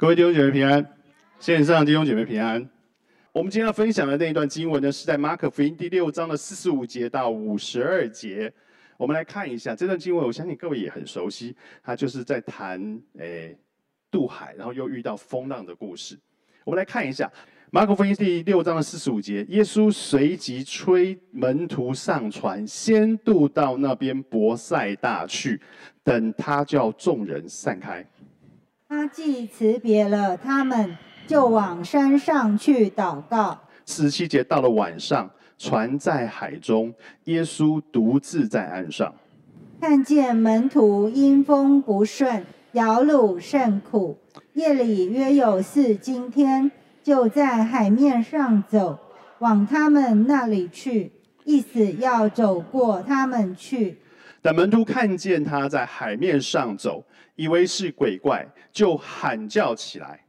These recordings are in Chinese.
各位弟兄姐妹平安，线上弟兄姐妹平安。我们今天要分享的那一段经文呢，是在马可福音第六章的四十五节到五十二节。我们来看一下这段经文，我相信各位也很熟悉，它就是在谈诶渡海，然后又遇到风浪的故事。我们来看一下马可福音第六章的四十五节，耶稣随即催门徒上船，先渡到那边博塞大去，等他叫众人散开。他既辞别了他们，就往山上去祷告。四十七节到了晚上，船在海中，耶稣独自在岸上，看见门徒因风不顺，摇橹甚苦。夜里约有四更天，就在海面上走，往他们那里去，意思要走过他们去。等门徒看见他在海面上走，以为是鬼怪，就喊叫起来。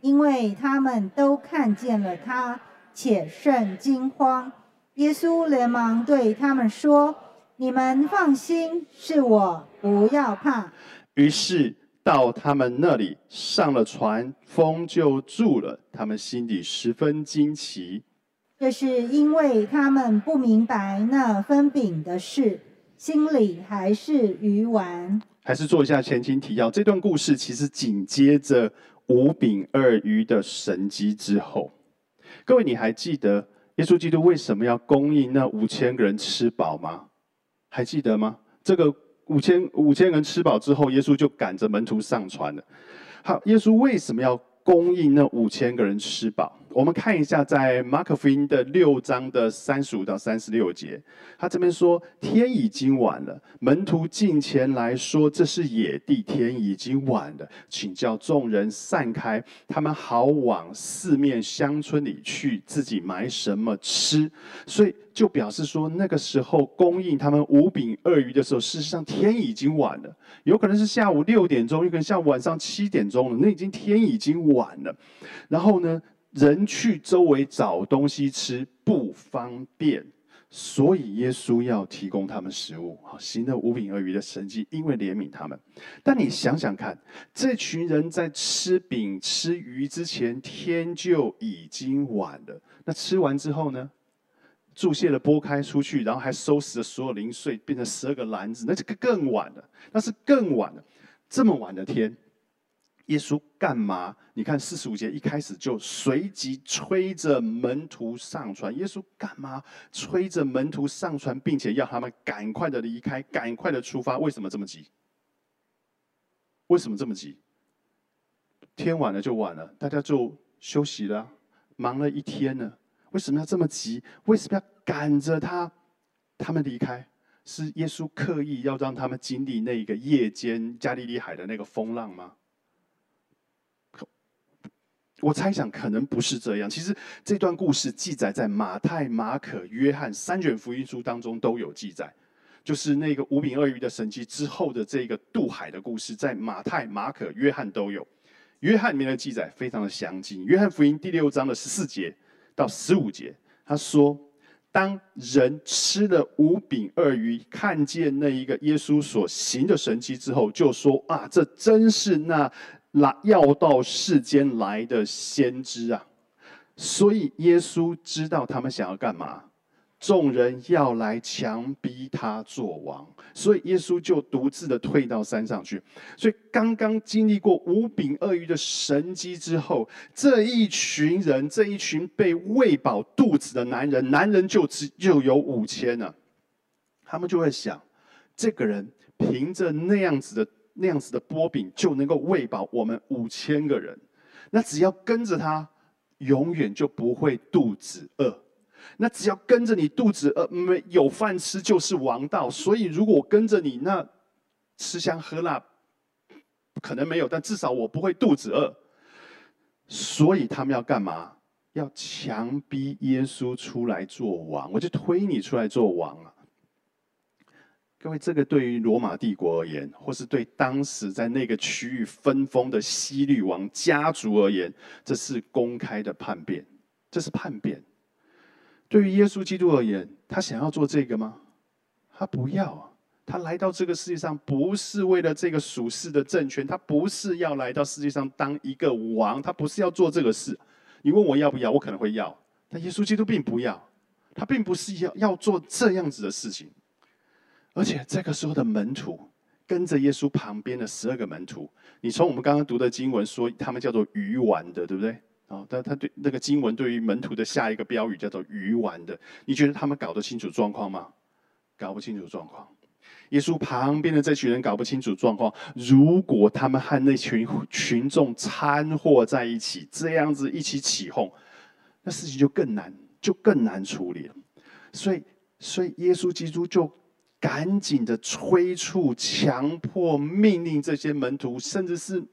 因为他们都看见了他，且甚惊慌。耶稣连忙对他们说：“你们放心，是我，不要怕。”于是到他们那里上了船，风就住了。他们心里十分惊奇。这是因为他们不明白那分饼的事。心里还是鱼丸，还是做一下前情提要。这段故事其实紧接着五饼二鱼的神迹之后，各位你还记得耶稣基督为什么要供应那五千个人吃饱吗？还记得吗？这个五千五千人吃饱之后，耶稣就赶着门徒上船了。好，耶稣为什么要供应那五千个人吃饱？我们看一下，在马可福音的六章的三十五到三十六节，他这边说：“天已经晚了，门徒进前来说，这是野地，天已经晚了，请叫众人散开，他们好往四面乡村里去，自己买什么吃。”所以就表示说，那个时候供应他们五饼二鱼的时候，事实上天已经晚了，有可能是下午六点钟，有可能下午晚上七点钟了，那已经天已经晚了。然后呢？人去周围找东西吃不方便，所以耶稣要提供他们食物，好行了五饼二鱼的神迹，因为怜悯他们。但你想想看，这群人在吃饼吃鱼之前，天就已经晚了。那吃完之后呢？注泻了剥开出去，然后还收拾了所有零碎，变成十二个篮子，那这个更晚了。那是更晚了，这么晚的天。耶稣干嘛？你看四十五节一开始就随即催着门徒上船。耶稣干嘛？催着门徒上船，并且要他们赶快的离开，赶快的出发。为什么这么急？为什么这么急？天晚了就晚了，大家就休息了，忙了一天了。为什么要这么急？为什么要赶着他他们离开？是耶稣刻意要让他们经历那个夜间加利利海的那个风浪吗？我猜想可能不是这样。其实这段故事记载在马太、马可、约翰三卷福音书当中都有记载，就是那个五饼二鱼的神迹之后的这个渡海的故事，在马太、马可、约翰都有。约翰里面的记载非常的详尽。约翰福音第六章的十四节到十五节，他说：“当人吃了五饼二鱼，看见那一个耶稣所行的神迹之后，就说：啊，这真是那。”来要到世间来的先知啊，所以耶稣知道他们想要干嘛，众人要来强逼他做王，所以耶稣就独自的退到山上去。所以刚刚经历过五饼二鱼的神迹之后，这一群人，这一群被喂饱肚子的男人，男人就只就有五千了，他们就会想，这个人凭着那样子的。那样子的波饼就能够喂饱我们五千个人，那只要跟着他，永远就不会肚子饿。那只要跟着你肚子饿，没有饭吃就是王道。所以如果我跟着你，那吃香喝辣可能没有，但至少我不会肚子饿。所以他们要干嘛？要强逼耶稣出来做王，我就推你出来做王啊！各位，这个对于罗马帝国而言，或是对当时在那个区域分封的西律王家族而言，这是公开的叛变，这是叛变。对于耶稣基督而言，他想要做这个吗？他不要啊！他来到这个世界上不是为了这个属世的政权，他不是要来到世界上当一个王，他不是要做这个事。你问我要不要，我可能会要，但耶稣基督并不要，他并不是要要做这样子的事情。而且这个时候的门徒跟着耶稣旁边的十二个门徒，你从我们刚刚读的经文说，他们叫做鱼丸的，对不对？哦，但他对那个经文对于门徒的下一个标语叫做鱼丸的，你觉得他们搞得清楚状况吗？搞不清楚状况。耶稣旁边的这群人搞不清楚状况。如果他们和那群群众掺和在一起，这样子一起起哄，那事情就更难，就更难处理了。所以，所以耶稣基督就赶紧的催促、强迫、命令这些门徒，甚至是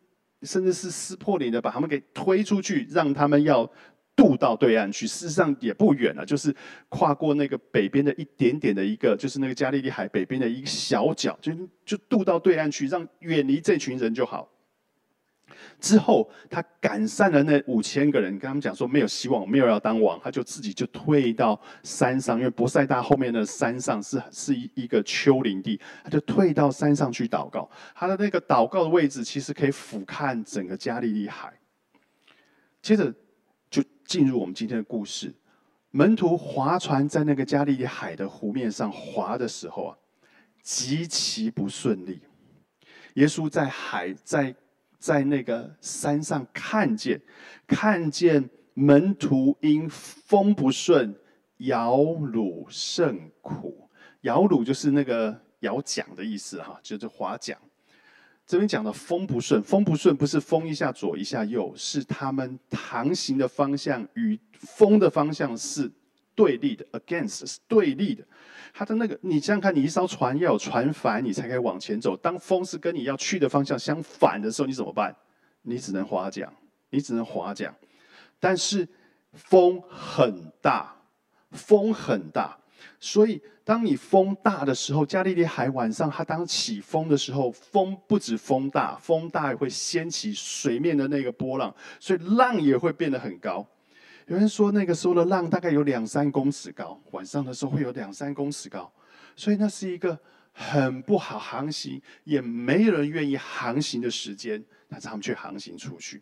甚至是撕破脸的把他们给推出去，让他们要。渡到对岸去，事实上也不远了，就是跨过那个北边的一点点的一个，就是那个加利利海北边的一个小角，就就渡到对岸去，让远离这群人就好。之后，他赶散了那五千个人，跟他们讲说没有希望，没有要当王，他就自己就退到山上，因为博塞大后面的山上是是一一个丘陵地，他就退到山上去祷告。他的那个祷告的位置，其实可以俯瞰整个加利利海。接着就。进入我们今天的故事，门徒划船在那个加利利海的湖面上划的时候啊，极其不顺利。耶稣在海在在那个山上看见，看见门徒因风不顺，摇橹甚苦。摇橹就是那个摇桨的意思哈，就是划桨。这边讲的风不顺，风不顺不是风一下左一下右，是他们航行的方向与风的方向是对立的，against 是对立的。它的那个，你想想看，你一艘船要有船帆，你才可以往前走。当风是跟你要去的方向相反的时候，你怎么办？你只能划桨，你只能划桨。但是风很大，风很大。所以，当你风大的时候，加利利海晚上它当起风的时候，风不止风大，风大也会掀起水面的那个波浪，所以浪也会变得很高。有人说，那个时候的浪大概有两三公尺高，晚上的时候会有两三公尺高，所以那是一个很不好航行，也没人愿意航行的时间，但是他们却航行出去。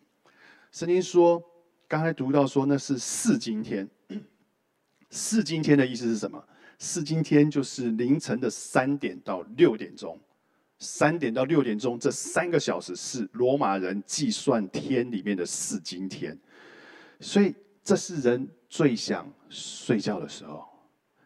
圣经说，刚才读到说那是四今天，四今天的意思是什么？四今天就是凌晨的三点到六点钟，三点到六点钟这三个小时是罗马人计算天里面的四今天，所以这是人最想睡觉的时候。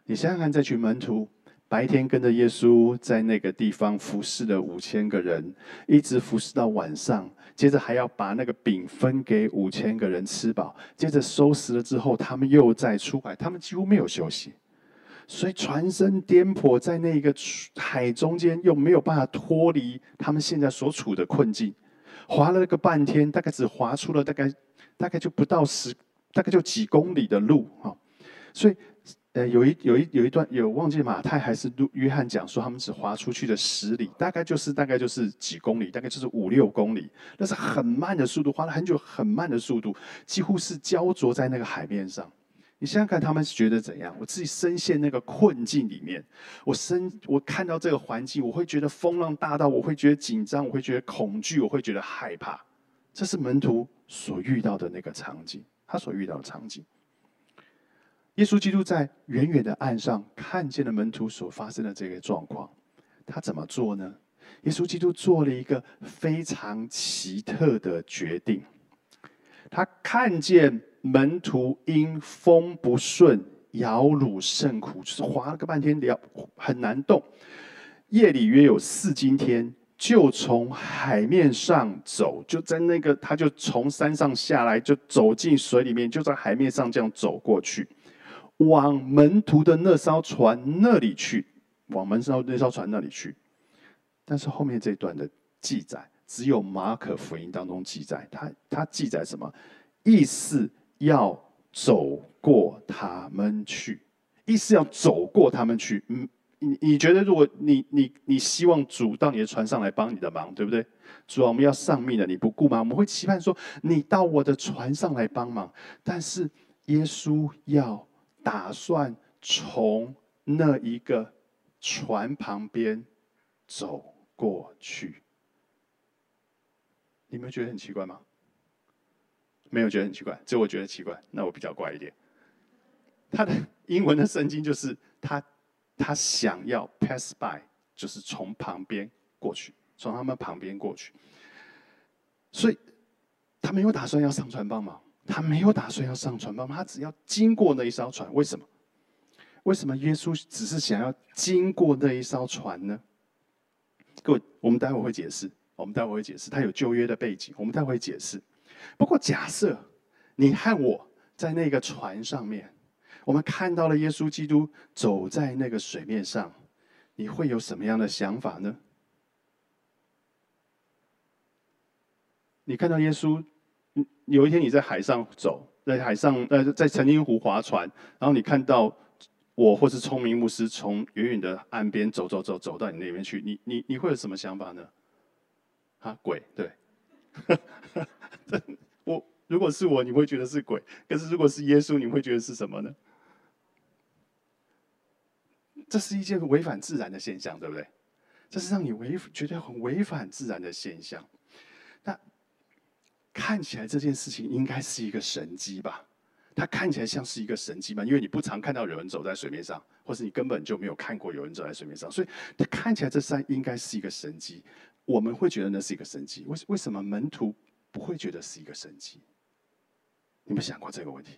你想想看，这群门徒白天跟着耶稣在那个地方服侍了五千个人，一直服侍到晚上，接着还要把那个饼分给五千个人吃饱，接着收拾了之后，他们又在出海，他们几乎没有休息。所以船身颠簸在那个海中间，又没有办法脱离他们现在所处的困境，划了个半天，大概只划出了大概大概就不到十，大概就几公里的路啊。所以，呃，有一有一有一段有忘记马太还是约翰讲说，他们只划出去的十里，大概就是大概就是几公里，大概就是五六公里，那是很慢的速度，花了很久很慢的速度，几乎是焦灼在那个海面上。你想想看，他们是觉得怎样？我自己深陷那个困境里面，我深我看到这个环境，我会觉得风浪大到，我会觉得紧张，我会觉得恐惧，我会觉得害怕。这是门徒所遇到的那个场景，他所遇到的场景。耶稣基督在远远的岸上看见了门徒所发生的这个状况，他怎么做呢？耶稣基督做了一个非常奇特的决定，他看见。门徒因风不顺，摇橹甚苦，就是划了个半天，了很难动。夜里约有四更天，就从海面上走，就在那个，他就从山上下来，就走进水里面，就在海面上这样走过去，往门徒的那艘船那里去，往门上那艘船那里去。但是后面这段的记载，只有马可福音当中记载，他他记载什么意思？要走过他们去，意思要走过他们去。嗯，你你觉得，如果你你你希望主到你的船上来帮你的忙，对不对？主啊，我们要丧命了，你不顾吗？我们会期盼说，你到我的船上来帮忙。但是耶稣要打算从那一个船旁边走过去。你们觉得很奇怪吗？没有觉得很奇怪，只有我觉得奇怪。那我比较怪一点。他的英文的圣经就是他他想要 pass by，就是从旁边过去，从他们旁边过去。所以他没有打算要上船帮忙，他没有打算要上船帮忙，他只要经过那一艘船。为什么？为什么耶稣只是想要经过那一艘船呢？各位，我们待会会解释。我们待会会解释，他有旧约的背景。我们待会会解释。不过，假设你和我在那个船上面，我们看到了耶稣基督走在那个水面上，你会有什么样的想法呢？你看到耶稣，有一天你在海上走，在海上呃，在澄清湖划船，然后你看到我或是聪明牧师从远远的岸边走走走走到你那边去，你你你会有什么想法呢？啊，鬼对，我如果是我，你会觉得是鬼；可是如果是耶稣，你会觉得是什么呢？这是一件违反自然的现象，对不对？这是让你违觉得很违反自然的现象。那看起来这件事情应该是一个神迹吧？它看起来像是一个神迹吧？因为你不常看到有人走在水面上，或是你根本就没有看过有人走在水面上，所以它看起来这山应该是一个神迹。我们会觉得那是一个神迹，为为什么门徒不会觉得是一个神迹？你们想过这个问题？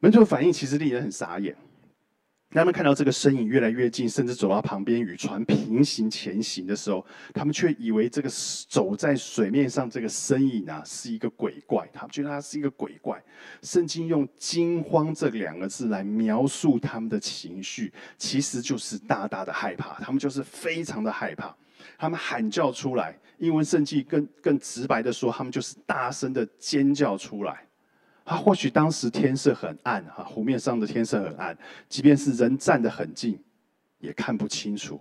门徒的反应其实令人很傻眼。他们看到这个身影越来越近，甚至走到旁边与船平行前行的时候，他们却以为这个走在水面上这个身影啊是一个鬼怪，他们觉得他是一个鬼怪。圣经用“惊慌”这两个字来描述他们的情绪，其实就是大大的害怕。他们就是非常的害怕。他们喊叫出来，英文圣经更更直白的说，他们就是大声的尖叫出来。啊，或许当时天色很暗，哈，湖面上的天色很暗，即便是人站得很近，也看不清楚。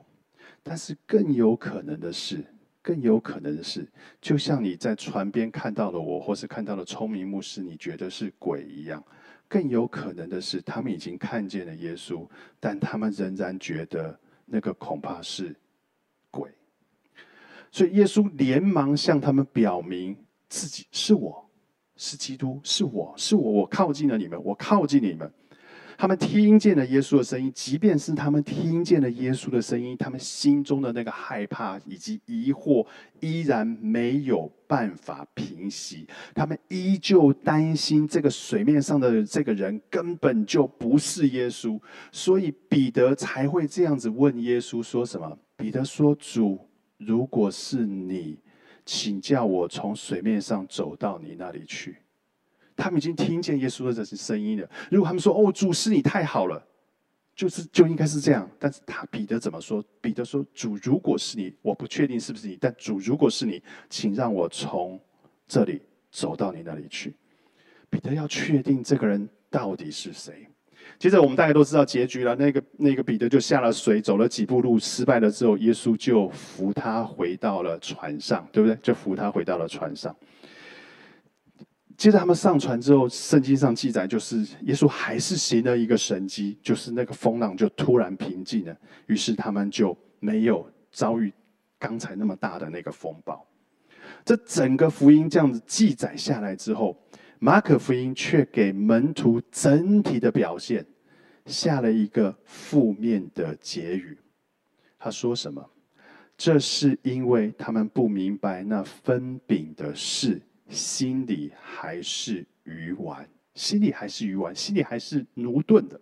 但是更有可能的是，更有可能的是，就像你在船边看到了我，或是看到了聪明牧师，你觉得是鬼一样。更有可能的是，他们已经看见了耶稣，但他们仍然觉得那个恐怕是鬼。所以耶稣连忙向他们表明自己是我，是基督，是我是我，我靠近了你们，我靠近你们。他们听见了耶稣的声音，即便是他们听见了耶稣的声音，他们心中的那个害怕以及疑惑依然没有办法平息。他们依旧担心这个水面上的这个人根本就不是耶稣，所以彼得才会这样子问耶稣说什么？彼得说：“主。”如果是你，请叫我从水面上走到你那里去。他们已经听见耶稣的这些声音了。如果他们说：“哦，主是你太好了，就是就应该是这样。”但是他彼得怎么说？彼得说：“主，如果是你，我不确定是不是你，但主如果是你，请让我从这里走到你那里去。”彼得要确定这个人到底是谁。接着我们大家都知道结局了。那个那个彼得就下了水，走了几步路，失败了之后，耶稣就扶他回到了船上，对不对？就扶他回到了船上。接着他们上船之后，圣经上记载就是耶稣还是行了一个神迹，就是那个风浪就突然平静了，于是他们就没有遭遇刚才那么大的那个风暴。这整个福音这样子记载下来之后。马可福音却给门徒整体的表现下了一个负面的结语。他说什么？这是因为他们不明白那分饼的事，心里还是鱼丸，心里还是鱼丸，心里还是奴钝的。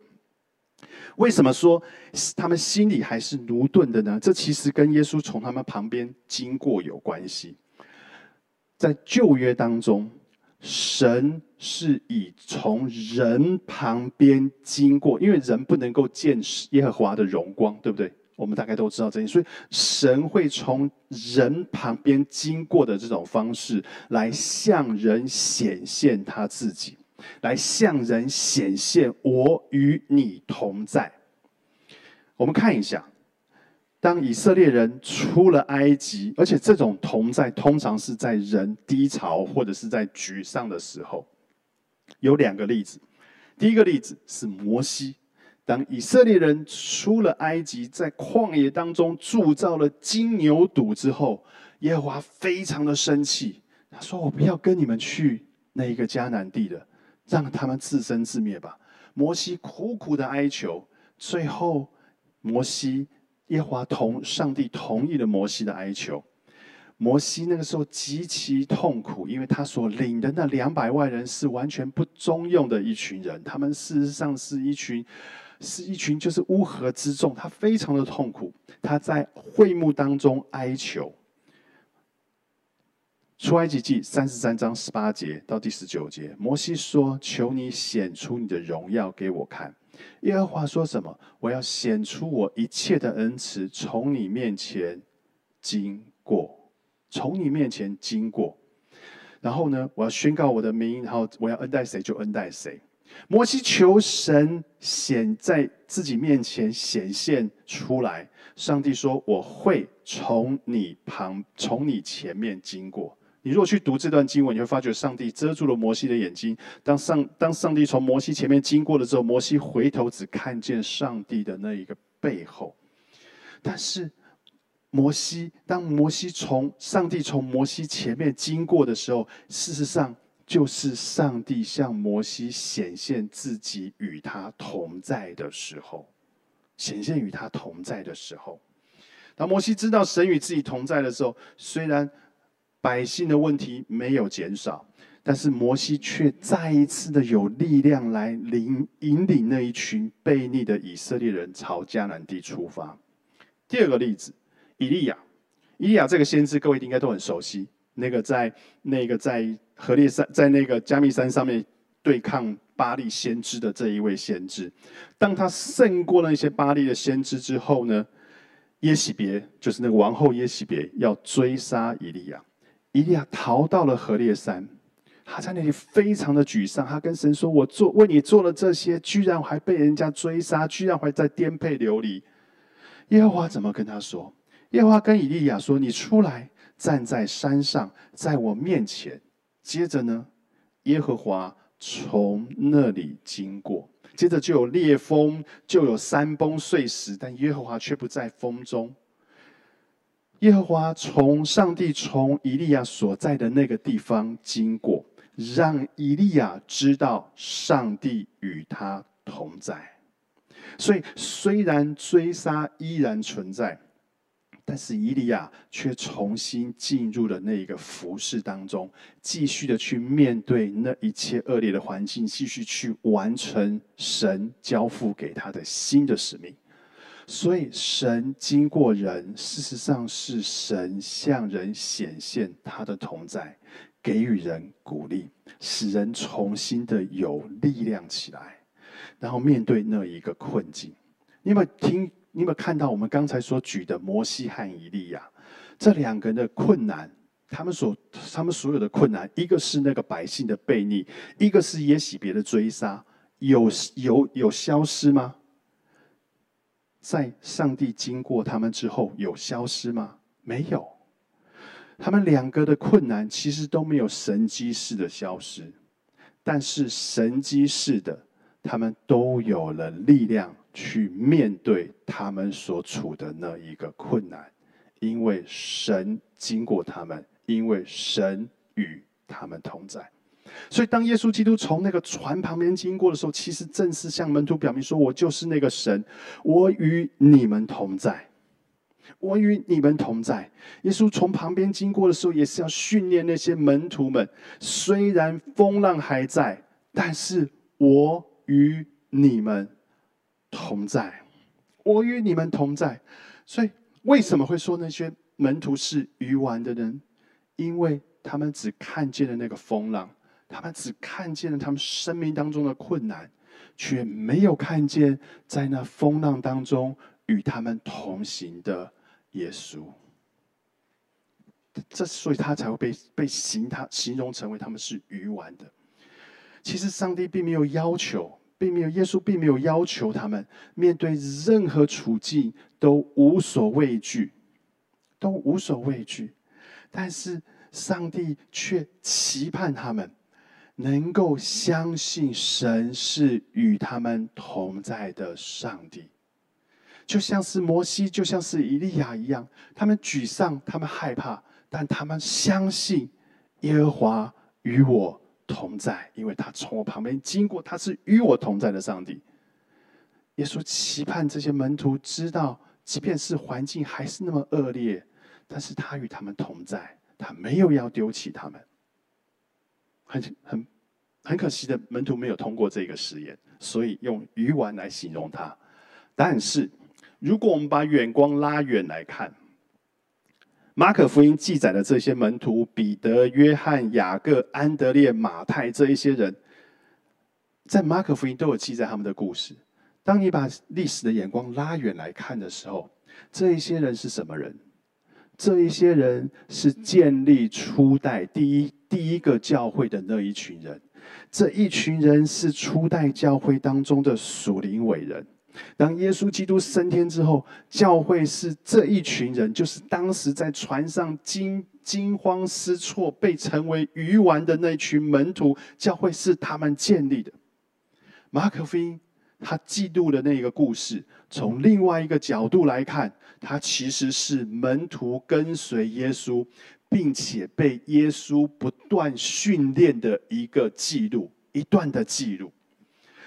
为什么说他们心里还是奴钝的呢？这其实跟耶稣从他们旁边经过有关系。在旧约当中。神是以从人旁边经过，因为人不能够见耶和华的荣光，对不对？我们大概都知道这些，所以神会从人旁边经过的这种方式来向人显现他自己，来向人显现我与你同在。我们看一下。当以色列人出了埃及，而且这种同在通常是在人低潮或者是在沮丧的时候，有两个例子。第一个例子是摩西，当以色列人出了埃及，在旷野当中铸造了金牛犊之后，耶和华非常的生气，他说：“我不要跟你们去那一个迦南地了，让他们自生自灭吧。”摩西苦苦的哀求，最后摩西耶华同上帝同意了摩西的哀求。摩西那个时候极其痛苦，因为他所领的那两百万人是完全不中用的一群人，他们事实上是一群，是一群就是乌合之众，他非常的痛苦，他在会幕当中哀求。出埃及记三十三章十八节到第十九节，摩西说：“求你显出你的荣耀给我看。”耶和华说什么？我要显出我一切的恩慈，从你面前经过。从你面前经过，然后呢，我要宣告我的名，然后我要恩待谁就恩待谁。摩西求神显在自己面前显现出来。上帝说：“我会从你旁，从你前面经过。”你如果去读这段经文，你会发觉上帝遮住了摩西的眼睛。当上当上帝从摩西前面经过了之后，摩西回头只看见上帝的那一个背后，但是。摩西，当摩西从上帝从摩西前面经过的时候，事实上就是上帝向摩西显现自己与他同在的时候，显现与他同在的时候。当摩西知道神与自己同在的时候，虽然百姓的问题没有减少，但是摩西却再一次的有力量来领引领那一群悖逆的以色列人朝迦南地出发。第二个例子。以利亚，以利亚这个先知，各位应该都很熟悉。那个在那个在河烈山，在那个加密山上面对抗巴利先知的这一位先知，当他胜过了那些巴利的先知之后呢，耶喜别就是那个王后耶喜别要追杀以利亚，以利亚逃到了河烈山，他在那里非常的沮丧，他跟神说：“我做为你做了这些，居然还被人家追杀，居然还在颠沛流离。”耶和华怎么跟他说？耶和华跟以利亚说：“你出来，站在山上，在我面前。”接着呢，耶和华从那里经过，接着就有烈风，就有山崩碎石，但耶和华却不在风中。耶和华从上帝从以利亚所在的那个地方经过，让以利亚知道上帝与他同在。所以，虽然追杀依然存在。但是伊利亚却重新进入了那一个服饰当中，继续的去面对那一切恶劣的环境，继续去完成神交付给他的新的使命。所以，神经过人，事实上是神向人显现他的同在，给予人鼓励，使人重新的有力量起来，然后面对那一个困境。你有没有听？你有没有看到我们刚才所举的摩西和以利亚这两个人的困难？他们所他们所有的困难，一个是那个百姓的悖逆，一个是耶喜别的追杀，有有有消失吗？在上帝经过他们之后，有消失吗？没有。他们两个的困难其实都没有神机式的消失，但是神机式的，他们都有了力量。去面对他们所处的那一个困难，因为神经过他们，因为神与他们同在。所以，当耶稣基督从那个船旁边经过的时候，其实正是向门徒表明说：“我就是那个神，我与你们同在，我与你们同在。”耶稣从旁边经过的时候，也是要训练那些门徒们：虽然风浪还在，但是我与你们。同在，我与你们同在。所以，为什么会说那些门徒是愚顽的人？因为他们只看见了那个风浪，他们只看见了他们生命当中的困难，却没有看见在那风浪当中与他们同行的耶稣。这，所以他才会被被形他形容成为他们是愚顽的。其实，上帝并没有要求。并没有，耶稣并没有要求他们面对任何处境都无所畏惧，都无所畏惧。但是上帝却期盼他们能够相信神是与他们同在的上帝，就像是摩西，就像是以利亚一样，他们沮丧，他们害怕，但他们相信耶和华与我同在，因为他从我旁边经过，他是与我同在的上帝。耶稣期盼这些门徒知道，即便是环境还是那么恶劣，但是他与他们同在，他没有要丢弃他们。很很很可惜的，门徒没有通过这个实验，所以用鱼丸来形容它。但是，如果我们把眼光拉远来看，马可福音记载的这些门徒——彼得、约翰、雅各、安德烈、马太这一些人，在马可福音都有记载他们的故事。当你把历史的眼光拉远来看的时候，这一些人是什么人？这一些人是建立初代第一第一个教会的那一群人，这一群人是初代教会当中的属灵伟人。当耶稣基督升天之后，教会是这一群人，就是当时在船上惊惊慌失措、被称为鱼丸的那群门徒，教会是他们建立的。马可福音。他记录的那个故事，从另外一个角度来看，他其实是门徒跟随耶稣，并且被耶稣不断训练的一个记录，一段的记录。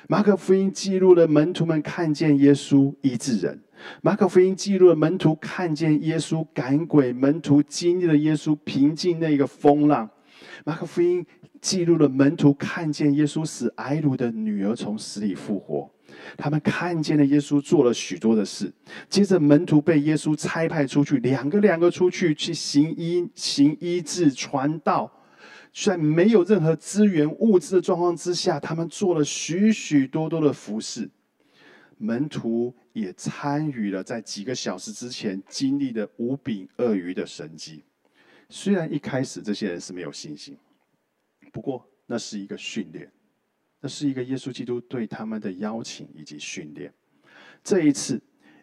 马可福音记录了门徒们看见耶稣医治人，马可福音记录了门徒看见耶稣赶鬼，门徒经历了耶稣平静那个风浪，马可福音记录了门徒看见耶稣使埃鲁的女儿从死里复活。他们看见了耶稣做了许多的事，接着门徒被耶稣差派出去，两个两个出去去行医、行医治、传道，在没有任何资源物资的状况之下，他们做了许许多多的服饰。门徒也参与了在几个小时之前经历的五饼鳄鱼的神迹。虽然一开始这些人是没有信心，不过那是一个训练。这是一个耶稣基督对他们的邀请以及训练。这一次，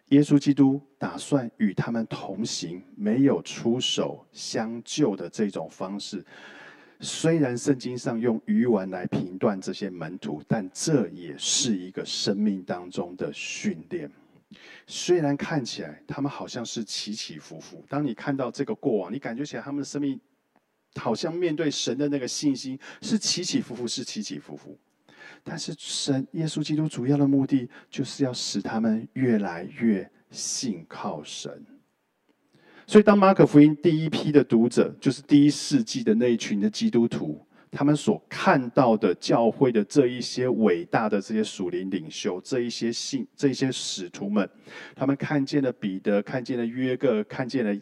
耶稣基督打算与他们同行，没有出手相救的这种方式。虽然圣经上用鱼丸来评断这些门徒，但这也是一个生命当中的训练。虽然看起来他们好像是起起伏伏，当你看到这个过往，你感觉起来他们的生命好像面对神的那个信心是起起伏伏，是起起伏伏。但是神耶稣基督主要的目的，就是要使他们越来越信靠神。所以，当马可福音第一批的读者，就是第一世纪的那一群的基督徒。他们所看到的教会的这一些伟大的这些属灵领袖，这一些信，这些使徒们，他们看见了彼得，看见了约各，看见了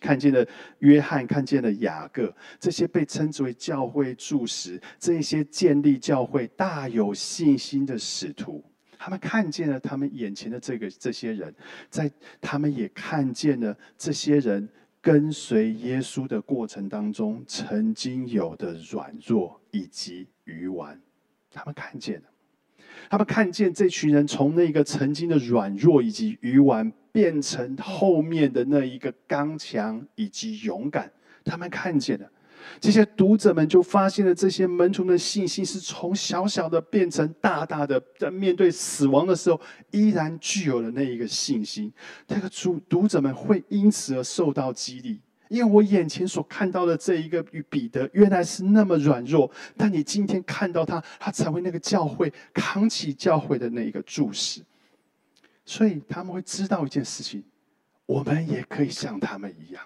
看见了约翰，看见了雅各，这些被称之为教会柱石，这一些建立教会大有信心的使徒，他们看见了他们眼前的这个这些人，在他们也看见了这些人。跟随耶稣的过程当中，曾经有的软弱以及愚顽，他们看见了，他们看见这群人从那个曾经的软弱以及愚顽，变成后面的那一个刚强以及勇敢，他们看见了。这些读者们就发现了，这些门徒的信心是从小小的变成大大的，在面对死亡的时候，依然具有了那一个信心。这个主读者们会因此而受到激励，因为我眼前所看到的这一个与彼得原来是那么软弱，但你今天看到他，他成为那个教会扛起教会的那一个柱石，所以他们会知道一件事情：我们也可以像他们一样。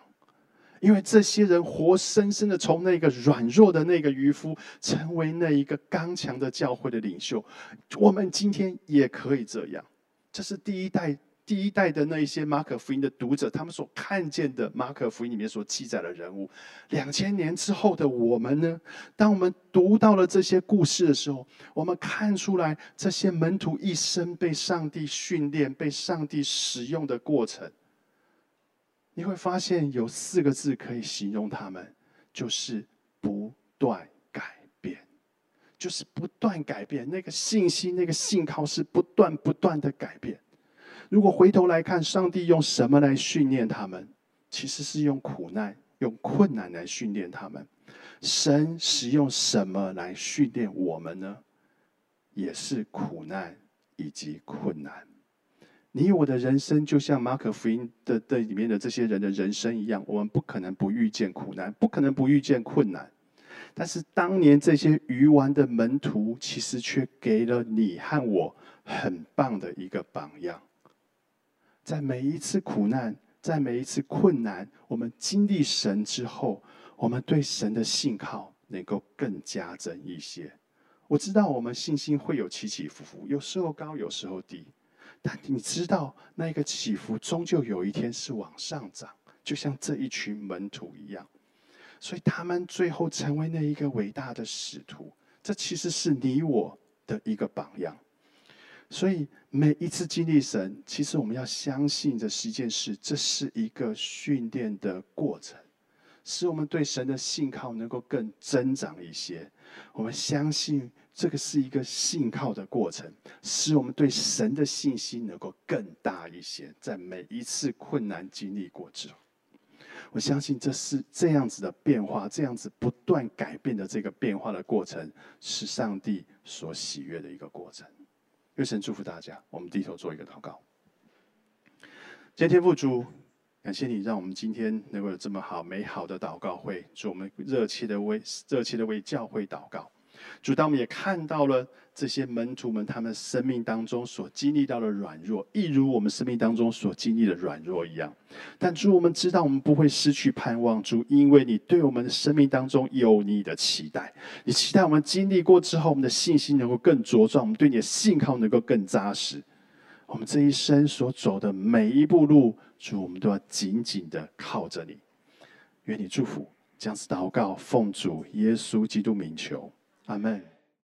因为这些人活生生的从那个软弱的那个渔夫，成为那一个刚强的教会的领袖。我们今天也可以这样。这是第一代第一代的那一些马可福音的读者，他们所看见的马可福音里面所记载的人物。两千年之后的我们呢？当我们读到了这些故事的时候，我们看出来这些门徒一生被上帝训练、被上帝使用的过程。你会发现有四个字可以形容他们，就是不断改变，就是不断改变。那个信心、那个信靠是不断不断的改变。如果回头来看，上帝用什么来训练他们？其实是用苦难、用困难来训练他们。神使用什么来训练我们呢？也是苦难以及困难。你我的人生就像马可福音的的里面的这些人的人生一样，我们不可能不遇见苦难，不可能不遇见困难。但是当年这些鱼丸的门徒，其实却给了你和我很棒的一个榜样。在每一次苦难，在每一次困难，我们经历神之后，我们对神的信靠能够更加增一些。我知道我们信心会有起起伏伏，有时候高，有时候低。但你知道，那个起伏终究有一天是往上涨，就像这一群门徒一样。所以他们最后成为那一个伟大的使徒，这其实是你我的一个榜样。所以每一次经历神，其实我们要相信的是一件事，这是一个训练的过程，使我们对神的信靠能够更增长一些。我们相信。这个是一个信靠的过程，使我们对神的信心能够更大一些。在每一次困难经历过之后，我相信这是这样子的变化，这样子不断改变的这个变化的过程，是上帝所喜悦的一个过程。愿神祝福大家。我们低头做一个祷告。今天父主，感谢你让我们今天能够有这么好美好的祷告会，祝我们热切的为热切的为教会祷告。主，当我们也看到了这些门徒们，他们生命当中所经历到的软弱，一如我们生命当中所经历的软弱一样。但主，我们知道我们不会失去盼望，主，因为你对我们的生命当中有你的期待。你期待我们经历过之后，我们的信心能够更茁壮，我们对你的信靠能够更扎实。我们这一生所走的每一步路，主，我们都要紧紧的靠着你。愿你祝福，这样子祷告，奉主耶稣基督名求。Amen.